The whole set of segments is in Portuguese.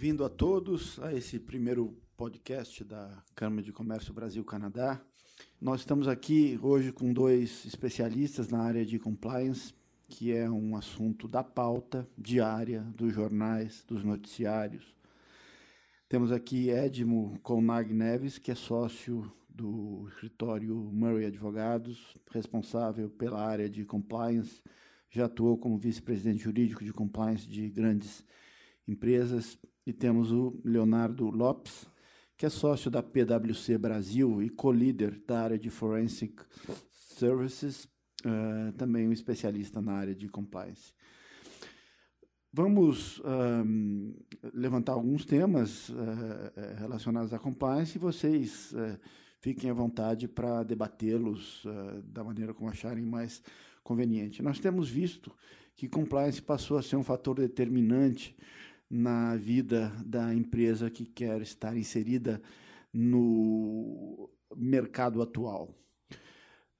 Bem-vindo a todos a esse primeiro podcast da Câmara de Comércio Brasil-Canadá. Nós estamos aqui hoje com dois especialistas na área de compliance, que é um assunto da pauta diária dos jornais, dos noticiários. Temos aqui Edmo Colnag Neves, que é sócio do escritório Murray Advogados, responsável pela área de compliance, já atuou como vice-presidente jurídico de compliance de grandes empresas. E temos o Leonardo Lopes, que é sócio da PwC Brasil e co-líder da área de Forensic Services, uh, também um especialista na área de compliance. Vamos um, levantar alguns temas uh, relacionados à compliance e vocês uh, fiquem à vontade para debatê-los uh, da maneira como acharem mais conveniente. Nós temos visto que compliance passou a ser um fator determinante na vida da empresa que quer estar inserida no mercado atual.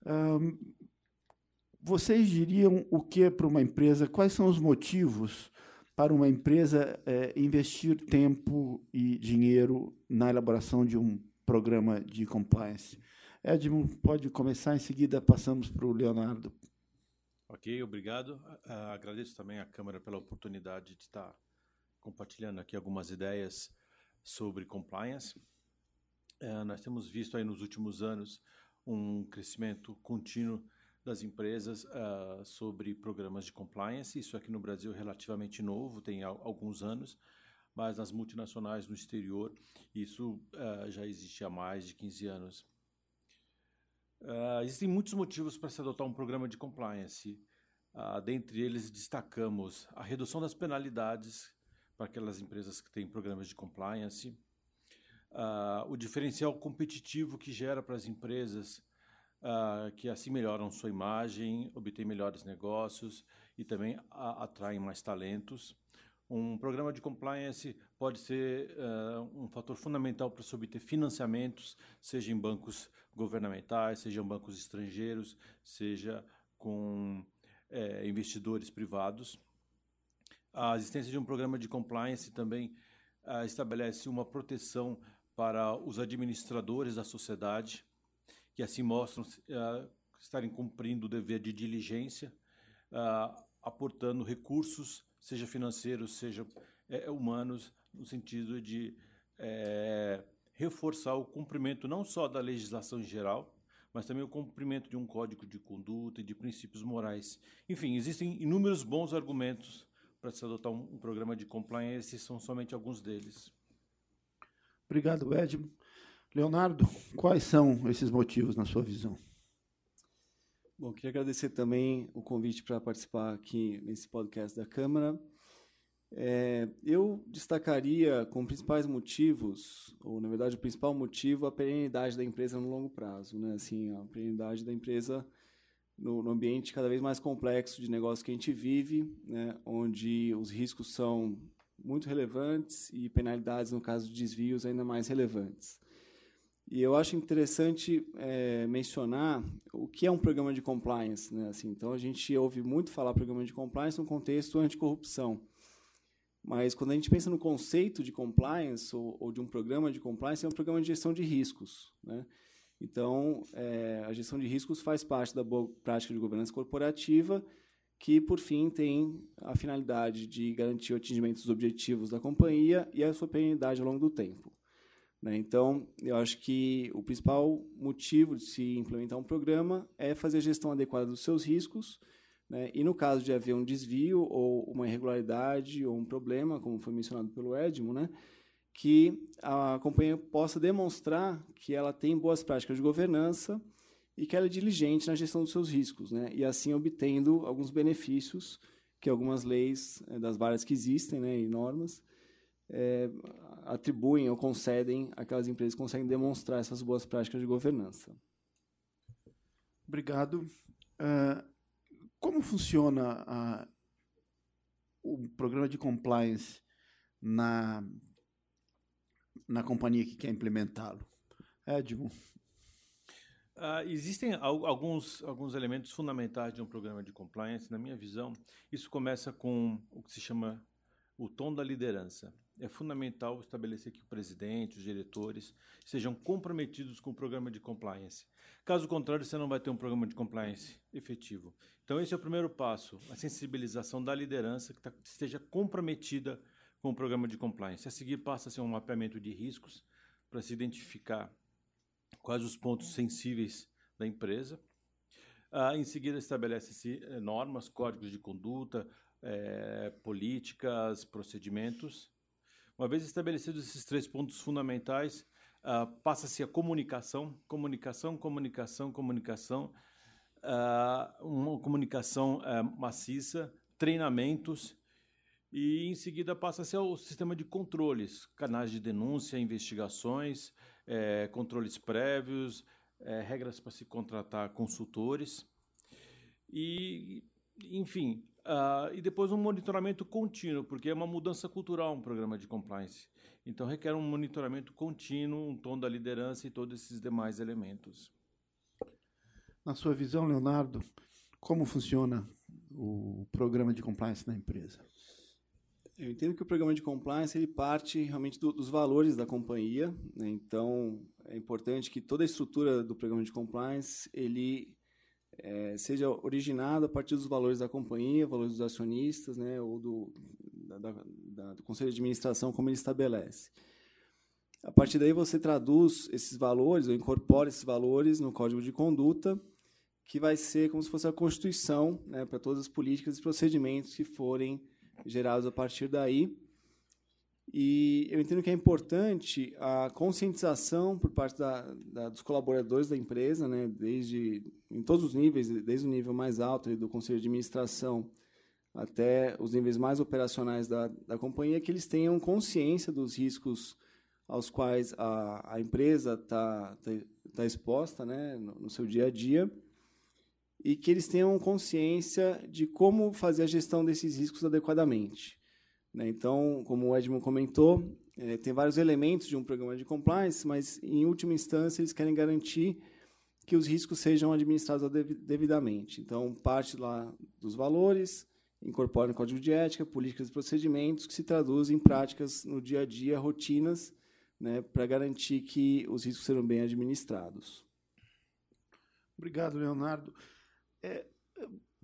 Um, vocês diriam o que para uma empresa? Quais são os motivos para uma empresa é, investir tempo e dinheiro na elaboração de um programa de compliance? Edmund, pode começar, em seguida passamos para o Leonardo. Ok, obrigado. Uh, agradeço também à Câmara pela oportunidade de estar compartilhando aqui algumas ideias sobre compliance. Uh, nós temos visto aí nos últimos anos um crescimento contínuo das empresas uh, sobre programas de compliance. Isso aqui no Brasil é relativamente novo, tem alguns anos, mas nas multinacionais no exterior isso uh, já existe há mais de 15 anos. Uh, existem muitos motivos para se adotar um programa de compliance. dentre eles destacamos a redução das penalidades para aquelas empresas que têm programas de compliance, o diferencial competitivo que gera para as empresas uh, que assim melhoram sua imagem, obtêm melhores negócios e também a, atraem mais talentos. Um programa de compliance pode ser uh, um fator fundamental para se obter financiamentos, seja em bancos governamentais, seja em bancos estrangeiros, seja com é, investidores privados. A existência de um programa de compliance também uh, estabelece uma proteção para os administradores da sociedade, que assim mostram uh, estarem cumprindo o dever de diligência, uh, aportando recursos, seja financeiros, seja é, humanos, no sentido de é, reforçar o cumprimento não só da legislação em geral, mas também o cumprimento de um código de conduta e de princípios morais. Enfim, existem inúmeros bons argumentos para se adotar um, um programa de compliance, esses são somente alguns deles. Obrigado, Edmo. Leonardo, quais são esses motivos na sua visão? Bom, queria agradecer também o convite para participar aqui nesse podcast da Câmara. É, eu destacaria como principais motivos, ou na verdade o principal motivo, a perenidade da empresa no longo prazo. Né? Assim, a perenidade da empresa no, no ambiente cada vez mais complexo de negócio que a gente vive, né? onde os riscos são muito relevantes e penalidades, no caso de desvios, ainda mais relevantes. E eu acho interessante é, mencionar o que é um programa de compliance. Né? Assim, então, a gente ouve muito falar programa de compliance no contexto anticorrupção. Mas, quando a gente pensa no conceito de compliance ou, ou de um programa de compliance, é um programa de gestão de riscos. Né? Então, é, a gestão de riscos faz parte da boa prática de governança corporativa, que, por fim, tem a finalidade de garantir o atingimento dos objetivos da companhia e a sua perenidade ao longo do tempo. Né? Então, eu acho que o principal motivo de se implementar um programa é fazer a gestão adequada dos seus riscos, né? e no caso de haver um desvio ou uma irregularidade ou um problema, como foi mencionado pelo Edmo, né? Que a companhia possa demonstrar que ela tem boas práticas de governança e que ela é diligente na gestão dos seus riscos, né? e assim obtendo alguns benefícios que algumas leis eh, das várias que existem né, e normas é, atribuem ou concedem aquelas empresas que conseguem demonstrar essas boas práticas de governança. Obrigado. Uh, como funciona a, o programa de compliance na, na companhia que quer implementá-lo? Edmo. Uh, existem alguns, alguns elementos fundamentais de um programa de compliance. Na minha visão, isso começa com o que se chama o tom da liderança. é fundamental estabelecer que o presidente, os diretores, sejam comprometidos com o programa de compliance. Caso contrário, você não vai ter um programa de compliance efetivo. Então, esse é o primeiro passo, a sensibilização da liderança que tá, esteja comprometida com o programa de compliance. A seguir, passa a ser um mapeamento de riscos para se identificar quais os pontos sensíveis da empresa. Ah, em seguida, estabelece-se eh, normas, códigos de conduta, eh, políticas, procedimentos. Uma vez estabelecidos esses três pontos fundamentais, uh, passa-se a comunicação, comunicação, comunicação, comunicação, uh, uma comunicação uh, maciça, treinamentos e em seguida passa-se ao sistema de controles, canais de denúncia, investigações, eh, controles prévios, eh, regras para se contratar consultores e, enfim, Uh, e depois um monitoramento contínuo, porque é uma mudança cultural um programa de compliance. Então requer um monitoramento contínuo, um tom da liderança e todos esses demais elementos. Na sua visão, Leonardo, como funciona o programa de compliance na empresa? Eu entendo que o programa de compliance ele parte realmente do, dos valores da companhia. Né? Então, é importante que toda a estrutura do programa de compliance ele é, seja originado a partir dos valores da companhia, valores dos acionistas, né, ou do, da, da, do conselho de administração, como ele estabelece. A partir daí, você traduz esses valores, ou incorpora esses valores no código de conduta, que vai ser como se fosse a constituição né, para todas as políticas e procedimentos que forem gerados a partir daí. E eu entendo que é importante a conscientização por parte da, da, dos colaboradores da empresa, né, desde em todos os níveis, desde o nível mais alto do conselho de administração até os níveis mais operacionais da, da companhia, que eles tenham consciência dos riscos aos quais a, a empresa está tá, tá exposta né, no, no seu dia a dia e que eles tenham consciência de como fazer a gestão desses riscos adequadamente. Né? Então, como o Edmund comentou, é, tem vários elementos de um programa de compliance, mas, em última instância, eles querem garantir que os riscos sejam administrados devidamente. Então, parte lá dos valores, incorpora no código de ética, políticas e procedimentos que se traduzem em práticas no dia a dia, rotinas, né, para garantir que os riscos serão bem administrados. Obrigado, Leonardo. É,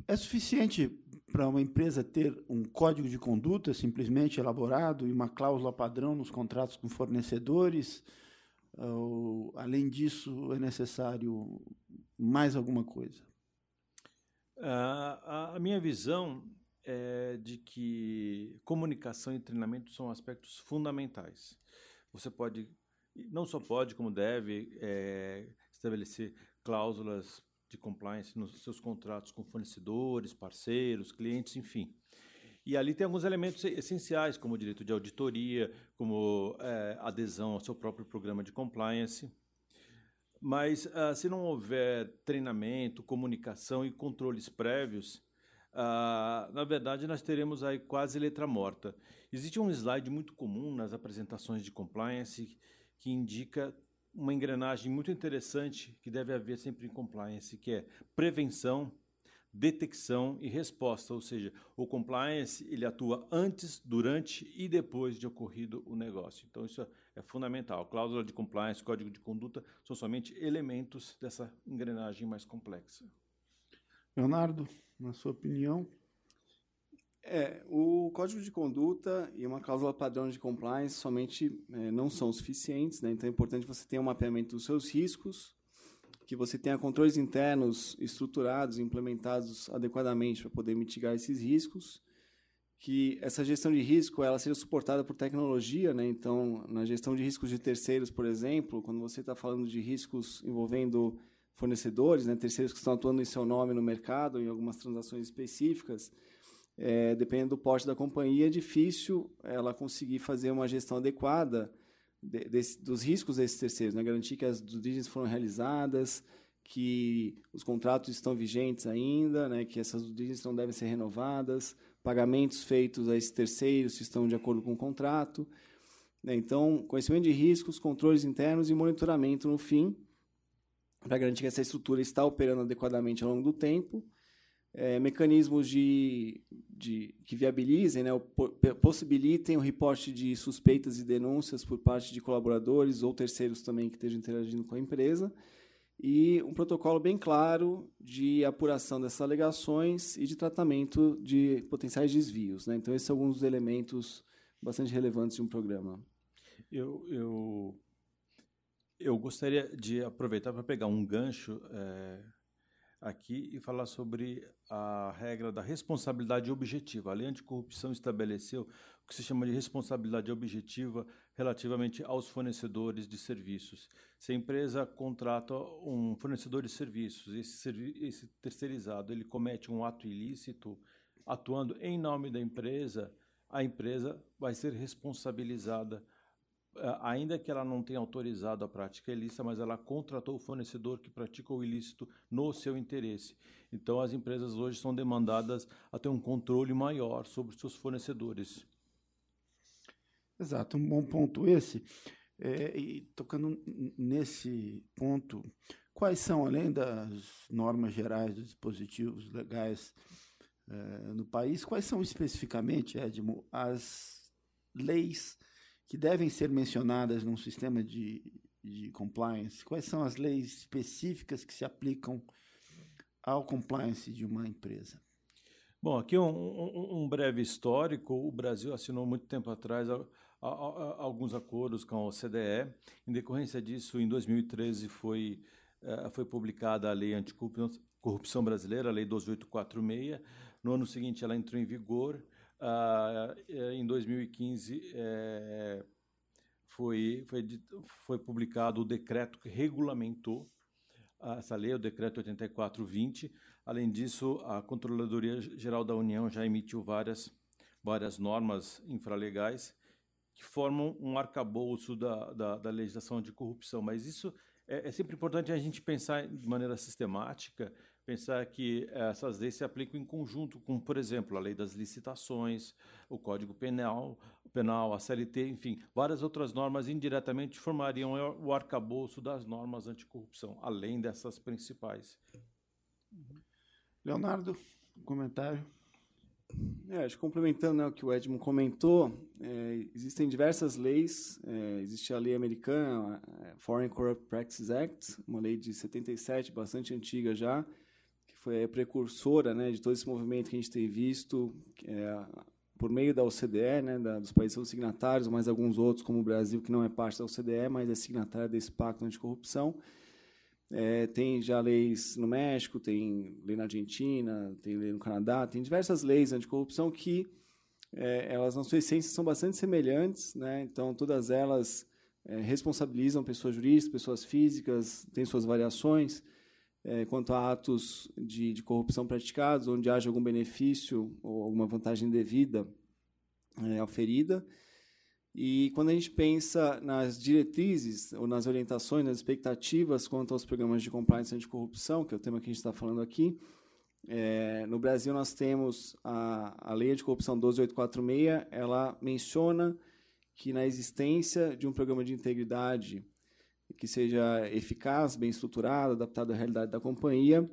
é suficiente para uma empresa ter um código de conduta simplesmente elaborado e uma cláusula padrão nos contratos com fornecedores? Ou, além disso, é necessário mais alguma coisa? a, minha visão é de que comunicação e treinamento são aspectos fundamentais. Você pode, não só pode, como deve, é, estabelecer cláusulas de compliance nos seus contratos com fornecedores, parceiros, clientes, enfim. E ali tem alguns elementos essenciais, como o direito de auditoria, como é, adesão ao seu próprio programa de compliance. Mas uh, se não houver treinamento, comunicação e controles prévios, uh, na verdade nós teremos aí quase letra morta. Existe um slide muito comum nas apresentações de compliance que indica uma engrenagem muito interessante que deve haver sempre em compliance, que é prevenção, detecção e resposta, ou seja, o compliance ele atua antes, durante e depois de ocorrido o negócio. Então isso é fundamental. Cláusula de compliance, código de conduta são somente elementos dessa engrenagem mais complexa. Leonardo, na sua opinião, é, o código de conduta e uma cláusula padrão de compliance somente é, não são suficientes, né? então é importante você ter um mapeamento dos seus riscos, que você tenha controles internos estruturados, implementados adequadamente para poder mitigar esses riscos, que essa gestão de risco ela seja suportada por tecnologia, né? então na gestão de riscos de terceiros, por exemplo, quando você está falando de riscos envolvendo fornecedores, né? terceiros que estão atuando em seu nome no mercado, em algumas transações específicas, é, dependendo do porte da companhia, é difícil ela conseguir fazer uma gestão adequada de, de, dos riscos desses terceiros, né? garantir que as diligence foram realizadas, que os contratos estão vigentes ainda, né? que essas diligence não devem ser renovadas, pagamentos feitos a esses terceiros se estão de acordo com o contrato. Né? Então, conhecimento de riscos, controles internos e monitoramento no fim, para garantir que essa estrutura está operando adequadamente ao longo do tempo é, mecanismos de, de, que viabilizem, né, possibilitem o reporte de suspeitas e denúncias por parte de colaboradores ou terceiros também que estejam interagindo com a empresa, e um protocolo bem claro de apuração dessas alegações e de tratamento de potenciais desvios. Né? Então, esses são alguns dos elementos bastante relevantes de um programa. Eu, eu, eu gostaria de aproveitar para pegar um gancho é, aqui e falar sobre a regra da responsabilidade objetiva. A lei anticorrupção estabeleceu o que se chama de responsabilidade objetiva relativamente aos fornecedores de serviços. Se a empresa contrata um fornecedor de serviços, esse, esse terceirizado ele comete um ato ilícito, atuando em nome da empresa, a empresa vai ser responsabilizada ainda que ela não tenha autorizado a prática ilícita, mas ela contratou o fornecedor que pratica o ilícito no seu interesse. Então, as empresas hoje são demandadas a ter um controle maior sobre seus fornecedores. Exato, um bom ponto esse. É, e tocando nesse ponto, quais são, além das normas gerais dos dispositivos legais é, no país, quais são especificamente, Edmo, as leis que devem ser mencionadas num sistema de, de compliance? Quais são as leis específicas que se aplicam ao compliance de uma empresa? Bom, aqui um, um, um breve histórico. O Brasil assinou muito tempo atrás a, a, a, alguns acordos com a OCDE. Em decorrência disso, em 2013 foi, uh, foi publicada a Lei Anticorrupção Brasileira, a Lei 12846. No ano seguinte, ela entrou em vigor. Uh, em 2015 é, foi, foi, foi publicado o decreto que regulamentou essa lei, o decreto 8420. Além disso, a Controladoria Geral da União já emitiu várias, várias normas infralegais que formam um arcabouço da, da, da legislação de corrupção. Mas isso é, é sempre importante a gente pensar de maneira sistemática pensar que essas leis se aplicam em conjunto com, por exemplo, a lei das licitações, o Código Penal, penal a CLT, enfim, várias outras normas indiretamente formariam o arcabouço das normas anticorrupção, além dessas principais. Leonardo, um comentário? É, acho que complementando né, o que o Edmund comentou, é, existem diversas leis. É, existe a lei americana, a Foreign Corrupt Practices Act, uma lei de 77, bastante antiga já, foi a precursora né, de todo esse movimento que a gente tem visto é, por meio da OCDE, né, da, dos países signatários, mais alguns outros, como o Brasil, que não é parte da OCDE, mas é signatário desse pacto anticorrupção. É, tem já leis no México, tem lei na Argentina, tem lei no Canadá, tem diversas leis anticorrupção que é, elas, na sua essência, são bastante semelhantes. Né? Então, todas elas é, responsabilizam pessoas jurídicas, pessoas físicas, têm suas variações é, quanto a atos de, de, corrupção praticados, onde haja algum benefício ou alguma vantagem devida é, oferida. E quando a gente pensa nas diretrizes ou nas orientações, nas expectativas quanto aos programas de compliance anticorrupção, que é o tema que a gente está falando aqui, é, no Brasil nós temos a, a Lei de Corrupção 12846, ela menciona que na existência de um programa de integridade que seja eficaz, bem estruturado, adaptado à realidade da companhia.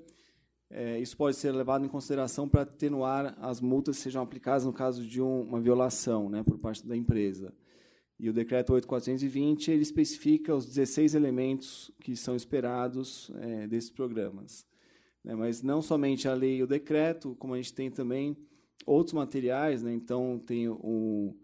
É, isso pode ser levado em consideração para atenuar as multas que sejam aplicadas no caso de um, uma violação né, por parte da empresa. E o decreto 8420 ele especifica os 16 elementos que são esperados é, desses programas. Né, mas não somente a lei e o decreto, como a gente tem também outros materiais, né, então tem o,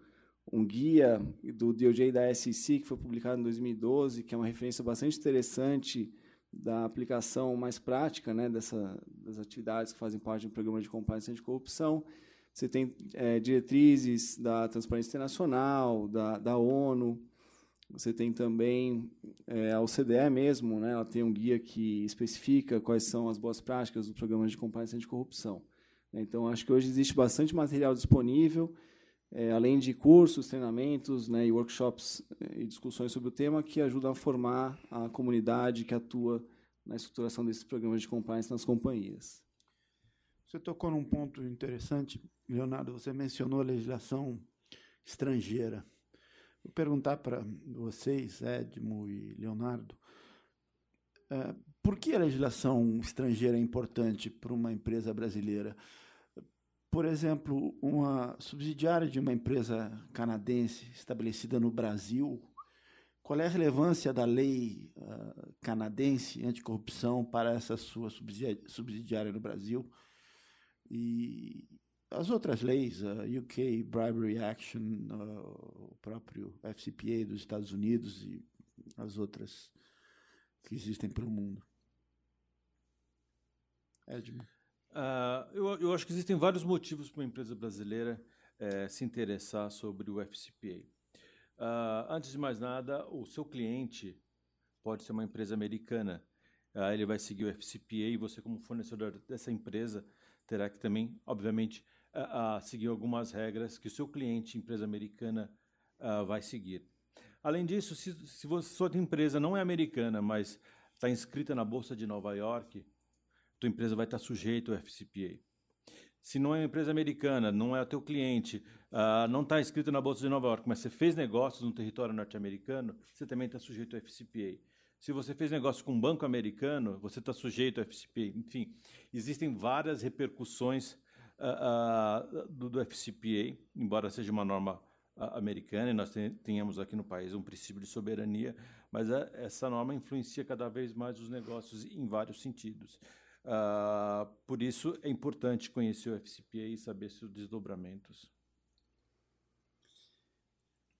um guia do DOJ da SEC, que foi publicado em 2012, que é uma referência bastante interessante da aplicação mais prática né, dessa, das atividades que fazem parte do programa de compliance anticorrupção. Você tem é, diretrizes da Transparência Internacional, da, da ONU, você tem também é, a OCDE mesmo, né, ela tem um guia que especifica quais são as boas práticas do programa de compliance anticorrupção. Então, acho que hoje existe bastante material disponível, é, além de cursos, treinamentos né, e workshops é, e discussões sobre o tema que ajudam a formar a comunidade que atua na estruturação desses programas de compliance nas companhias. Você tocou num ponto interessante, Leonardo. Você mencionou a legislação estrangeira. Vou perguntar para vocês, Edmo e Leonardo, é, por que a legislação estrangeira é importante para uma empresa brasileira? Por exemplo, uma subsidiária de uma empresa canadense estabelecida no Brasil, qual é a relevância da lei uh, canadense anticorrupção para essa sua subsidiária no Brasil? E as outras leis, a UK Bribery Action, uh, o próprio FCPA dos Estados Unidos e as outras que existem pelo mundo. Edmo. Uh, acho que existem vários motivos para uma empresa brasileira uh, se interessar sobre o FCPA. Uh, ah, antes de mais nada, o seu cliente pode ser uma empresa americana. Ah, ele vai seguir o FCPA e você, como fornecedor dessa empresa, terá que também, obviamente, seguir algumas regras que o seu cliente, empresa americana, vai seguir. Além disso, se, se você, sua empresa não é americana, mas está inscrita na Bolsa de Nova York, tua empresa vai estar sujeita ao FCPA. Se não é uma empresa americana, não é o teu cliente, uh, não está inscrito na Bolsa de Nova York, mas você fez negócios no território norte-americano, você também está sujeito ao FCPA. Se você fez negócio com um banco americano, você está sujeito ao FCPA. Enfim, existem várias repercussões uh, uh, do, do, FCPA, embora seja uma norma americana e nós tenhamos aqui no país um princípio de soberania, mas essa norma influencia cada vez mais os negócios em vários sentidos. Uh, por isso é importante conhecer o FCPA e saber seus desdobramentos.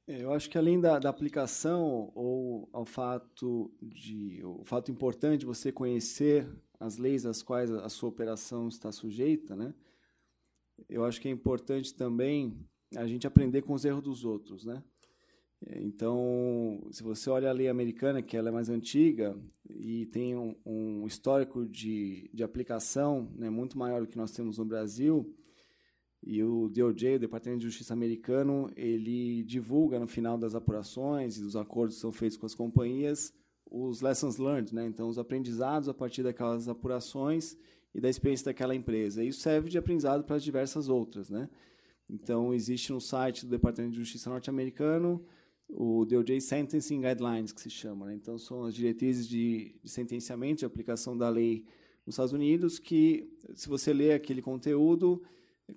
É, eu acho que além da, da, aplicação ou ao fato de o fato importante de você conhecer as leis às quais a sua operação está sujeita, né? Eu acho que é importante também a gente aprender com os erros dos outros, né? Então, se você olha a lei americana, que ela é mais antiga e tem um, um histórico de, de aplicação né, muito maior do que nós temos no Brasil, e o DOJ, o Departamento de Justiça americano, ele divulga no final das apurações e dos acordos que são feitos com as companhias os lessons learned, né? então os aprendizados a partir daquelas apurações e da experiência daquela empresa. Isso serve de aprendizado para as diversas outras. Né? Então, existe no site do Departamento de Justiça norte-americano o DOJ Sentencing Guidelines, que se chama. Né? Então, são as diretrizes de, de sentenciamento, de aplicação da lei nos Estados Unidos, que, se você ler aquele conteúdo,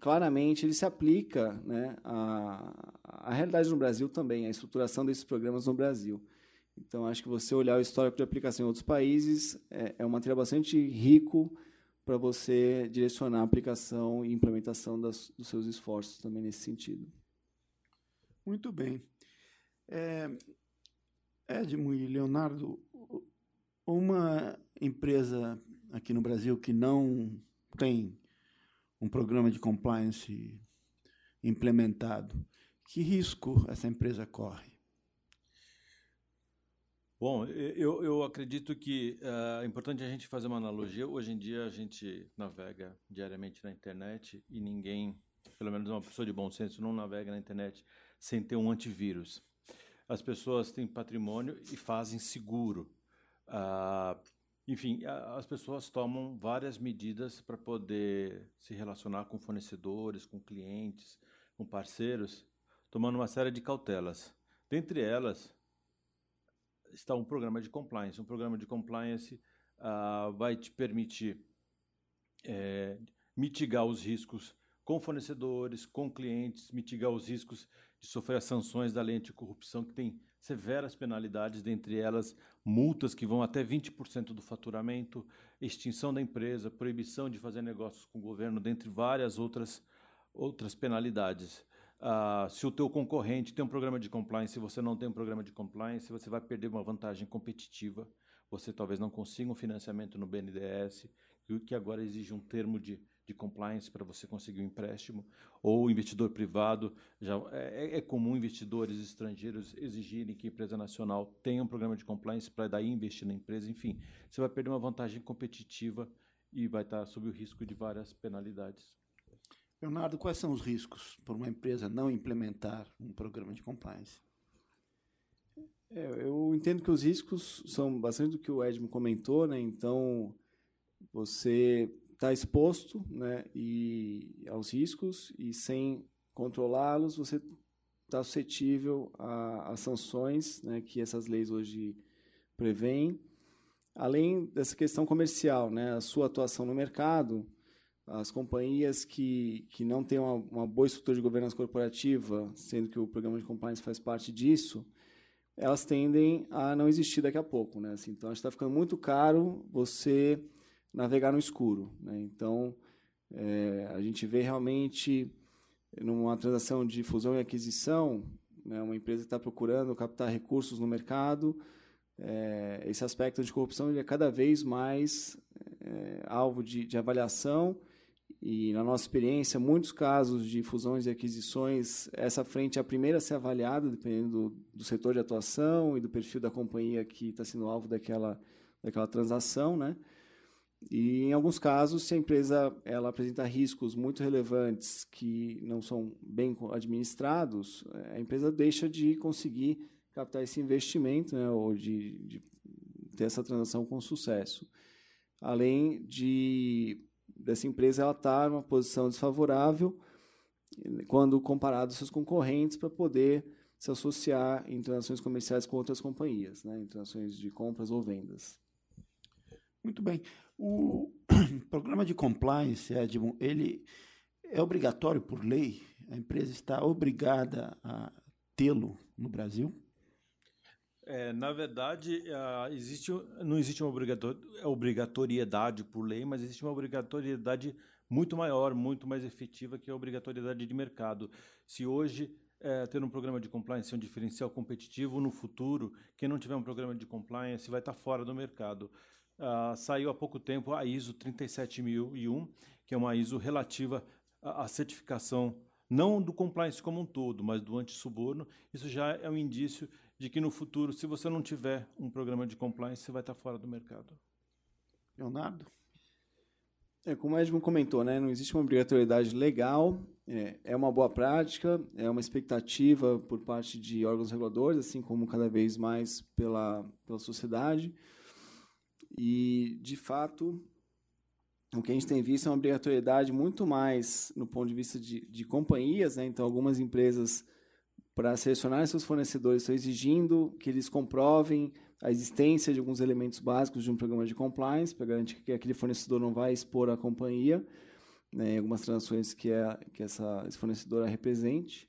claramente ele se aplica né, à, à realidade no Brasil também, à estruturação desses programas no Brasil. Então, acho que você olhar o histórico de aplicação em outros países é, é um material bastante rico para você direcionar a aplicação e implementação das, dos seus esforços também nesse sentido. Muito bem. É, Edmo e Leonardo, uma empresa aqui no Brasil que não tem um programa de compliance implementado, que risco essa empresa corre? Bom, eu, eu acredito que uh, é importante a gente fazer uma analogia. Hoje em dia a gente navega diariamente na internet e ninguém, pelo menos uma pessoa de bom senso, não navega na internet sem ter um antivírus as pessoas têm patrimônio e fazem seguro. Ah, enfim, as pessoas tomam várias medidas para poder se relacionar com fornecedores, com clientes, com parceiros, tomando uma série de cautelas. Dentre elas está um programa de compliance. Um programa de compliance ah, vai te permitir é, mitigar os riscos com fornecedores, com clientes, mitigar os riscos de sofrer as sanções da lei anticorrupção, que tem severas penalidades, dentre elas multas que vão até 20% do faturamento, extinção da empresa, proibição de fazer negócios com o governo, dentre várias outras, outras penalidades. Ah, se o teu concorrente tem um programa de compliance e você não tem um programa de compliance, você vai perder uma vantagem competitiva. Você talvez não consiga um financiamento no BNDES, que agora exige um termo de de compliance para você conseguir um empréstimo, ou investidor privado. Já é, é, comum investidores estrangeiros exigirem que a empresa nacional tenha um programa de compliance para daí investir na empresa. Enfim, você vai perder uma vantagem competitiva e vai estar sob o risco de várias penalidades. Leonardo, quais são os riscos por uma empresa não implementar um programa de compliance? É, eu entendo que os riscos são bastante do que o Edmo comentou, né? Então, você está exposto né, e aos riscos e sem controlá-los, você está suscetível às sanções né, que essas leis hoje prevêem. além dessa questão comercial, né, a sua atuação no mercado, as companhias que, que não têm uma, uma boa estrutura de governança corporativa, sendo que o programa de compliance faz parte disso, elas tendem a não existir daqui a pouco. Né? Assim, então, está ficando muito caro você navegar no escuro. Né? Então, é, a gente vê realmente, numa transação de fusão e aquisição, né, uma empresa está procurando captar recursos no mercado, é, esse aspecto de corrupção ele é cada vez mais é, alvo de, de avaliação e, na nossa experiência, muitos casos de fusões e aquisições, essa frente é a primeira a ser avaliada, dependendo do, do setor de atuação e do perfil da companhia que está sendo alvo daquela, daquela transação. Né? E, em alguns casos, se a empresa ela apresenta riscos muito relevantes que não são bem administrados, a empresa deixa de conseguir captar esse investimento né, ou de, de ter essa transação com sucesso. Além de dessa empresa ela estar tá numa posição desfavorável quando comparado aos seus concorrentes para poder se associar em transações comerciais com outras companhias, né, em transações de compras ou vendas. Muito bem. O programa de compliance, Edmund, ele é obrigatório por lei? A empresa está obrigada a tê-lo no Brasil? É, na verdade, existe, não existe uma obrigatoriedade por lei, mas existe uma obrigatoriedade muito maior, muito mais efetiva, que a obrigatoriedade de mercado. Se hoje é, ter um programa de compliance é um diferencial competitivo, no futuro, quem não tiver um programa de compliance vai estar fora do mercado. Uh, saiu há pouco tempo a ISO 37001, que é uma ISO relativa à certificação não do compliance como um todo, mas do antissuborno. Isso já é um indício de que no futuro, se você não tiver um programa de compliance, você vai estar fora do mercado. Leonardo? É, como o Edmund comentou, né, não existe uma obrigatoriedade legal, é, é, uma boa prática, é uma expectativa por parte de órgãos reguladores, assim como cada vez mais pela, pela sociedade. E, de fato, o que a gente tem visto é uma obrigatoriedade muito mais no ponto de vista de, de companhias, né? então algumas empresas para selecionar seus fornecedores, estão exigindo que eles comprovem a existência de alguns elementos básicos de um programa de compliance para garantir que aquele fornecedor não vai expor a companhia né, em algumas transações que, é, que essa, esse fornecedor represente.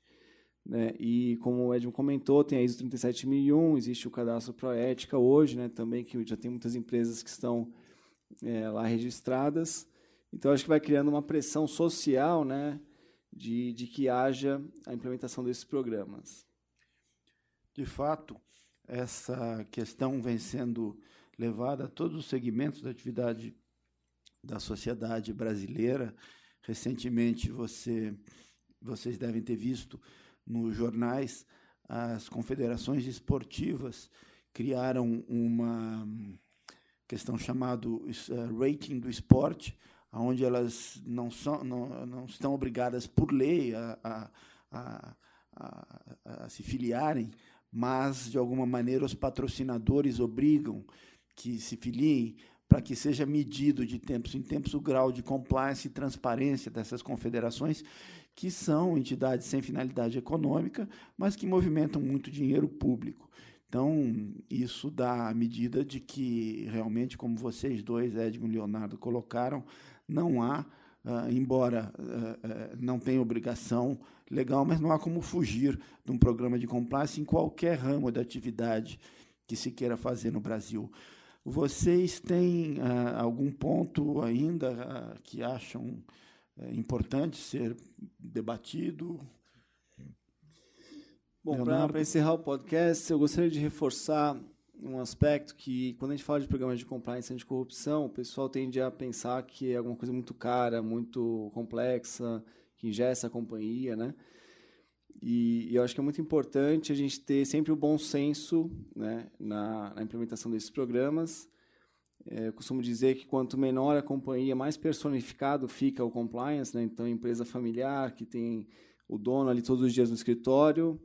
Né, e como o Edmund comentou, tem a ISO 37001, existe o cadastro Proética hoje, né, também que já tem muitas empresas que estão é, lá registradas. Então, acho que vai criando uma pressão social, né, de, de que haja a implementação desses programas. De fato, essa questão vem sendo levada a todos os segmentos da atividade da sociedade brasileira. Recentemente, você, vocês devem ter visto nos jornais as confederações esportivas criaram uma questão chamada uh, rating do esporte, onde elas não, são, não, não estão obrigadas por lei a, a, a, a, se filiarem, mas, de alguma maneira, os patrocinadores obrigam que se filiem para que seja medido de tempos em tempos o grau de compliance e transparência dessas confederações, que são entidades sem finalidade econômica, mas que movimentam muito dinheiro público. Então, isso dá a medida de que, realmente, como vocês dois, Edmund e Leonardo, colocaram, não há, uh, embora uh, não tenha obrigação legal, mas não há como fugir de um programa de compliance em qualquer ramo da atividade que se queira fazer no Brasil. Vocês têm algum ponto ainda que acham importante ser debatido? Bom, para encerrar o podcast, eu gostaria de reforçar um aspecto que, quando a gente fala de programas de compliance anticorrupção, o pessoal tende a pensar que é alguma coisa muito cara, muito complexa, que ingessa a companhia, né? E, e, eu acho que é muito importante a gente ter sempre o bom senso né, na, na implementação desses programas. É, eu costumo dizer que quanto menor a companhia, mais personificado fica o compliance. Né? Então, empresa familiar, que tem o dono ali todos os dias no escritório,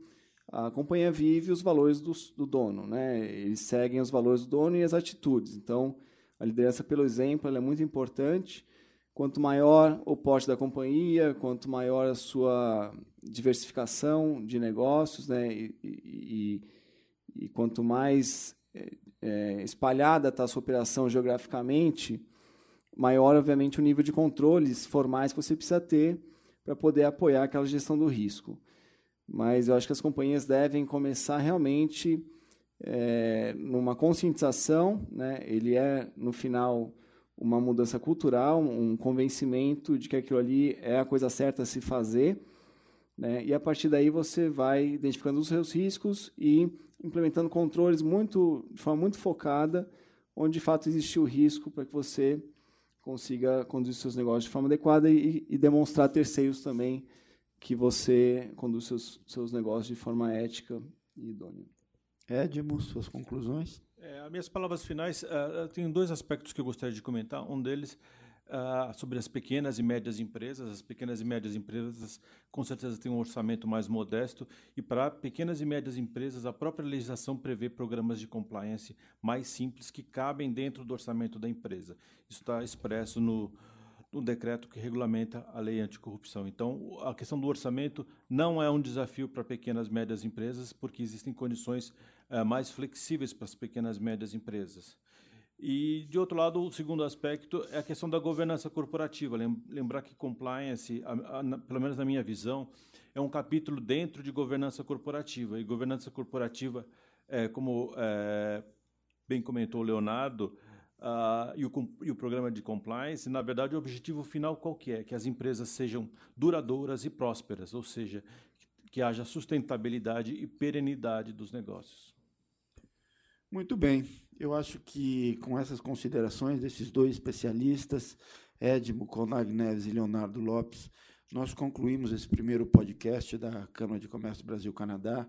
a companhia vive os valores do, do, dono, né? Eles seguem os valores do dono e as atitudes. Então, a liderança pelo exemplo é muito importante. Quanto maior o porte da companhia, quanto maior a sua diversificação de negócios, né? E, e, e quanto mais é, espalhada está a sua operação geograficamente, maior, obviamente, o nível de controles formais que você precisa ter para poder apoiar aquela gestão do risco. Mas eu acho que as companhias devem começar realmente é, numa conscientização, né? ele é, no final, uma mudança cultural, um convencimento de que aquilo ali é a coisa certa a se fazer, né? e a partir daí você vai identificando os seus riscos e implementando controles muito, de forma muito focada, onde de fato existe o risco para que você consiga conduzir seus negócios de forma adequada e, e demonstrar a terceiros também que você conduz seus, seus negócios de forma ética e idônea. Edmo, suas conclusões? É, as minhas palavras finais, uh, tem dois aspectos que eu gostaria de comentar. Um deles uh, sobre as pequenas e médias empresas. As pequenas e médias empresas, com certeza, têm um orçamento mais modesto. E para pequenas e médias empresas, a própria legislação prevê programas de compliance mais simples que cabem dentro do orçamento da empresa. Isso está expresso no, no decreto que regulamenta a lei anticorrupção. Então, a questão do orçamento não é um desafio para pequenas e médias empresas, porque existem condições uh, mais flexíveis para as pequenas e médias empresas. E, de outro lado, o segundo aspecto é a questão da governança corporativa. Lembrar que compliance, a, a, pelo menos na minha visão, é um capítulo dentro de governança corporativa. E governança corporativa, é, como é, bem comentou o Leonardo, uh, e, o, e, o, programa de compliance, na verdade, o objetivo final qual que é? Que as empresas sejam duradouras e prósperas, ou seja, que, que haja sustentabilidade e perenidade dos negócios. Muito bem. Eu acho que com essas considerações desses dois especialistas, Edmo Conag Neves e Leonardo Lopes, nós concluímos esse primeiro podcast da Câmara de Comércio Brasil-Canadá.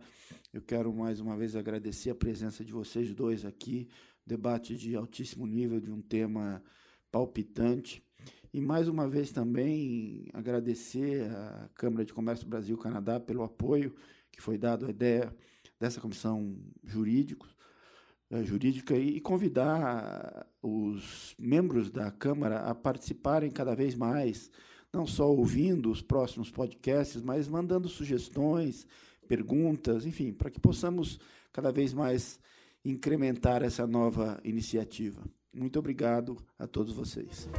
Eu quero mais uma vez agradecer a presença de vocês dois aqui, debate de altíssimo nível de um tema palpitante. E mais uma vez também agradecer à Câmara de Comércio Brasil-Canadá pelo apoio que foi dado à ideia dessa comissão jurídica jurídica e, convidar os membros da Câmara a participarem cada vez mais, não só ouvindo os próximos podcasts, mas mandando sugestões, perguntas, enfim, para que possamos cada vez mais incrementar essa nova iniciativa. Muito obrigado a todos vocês.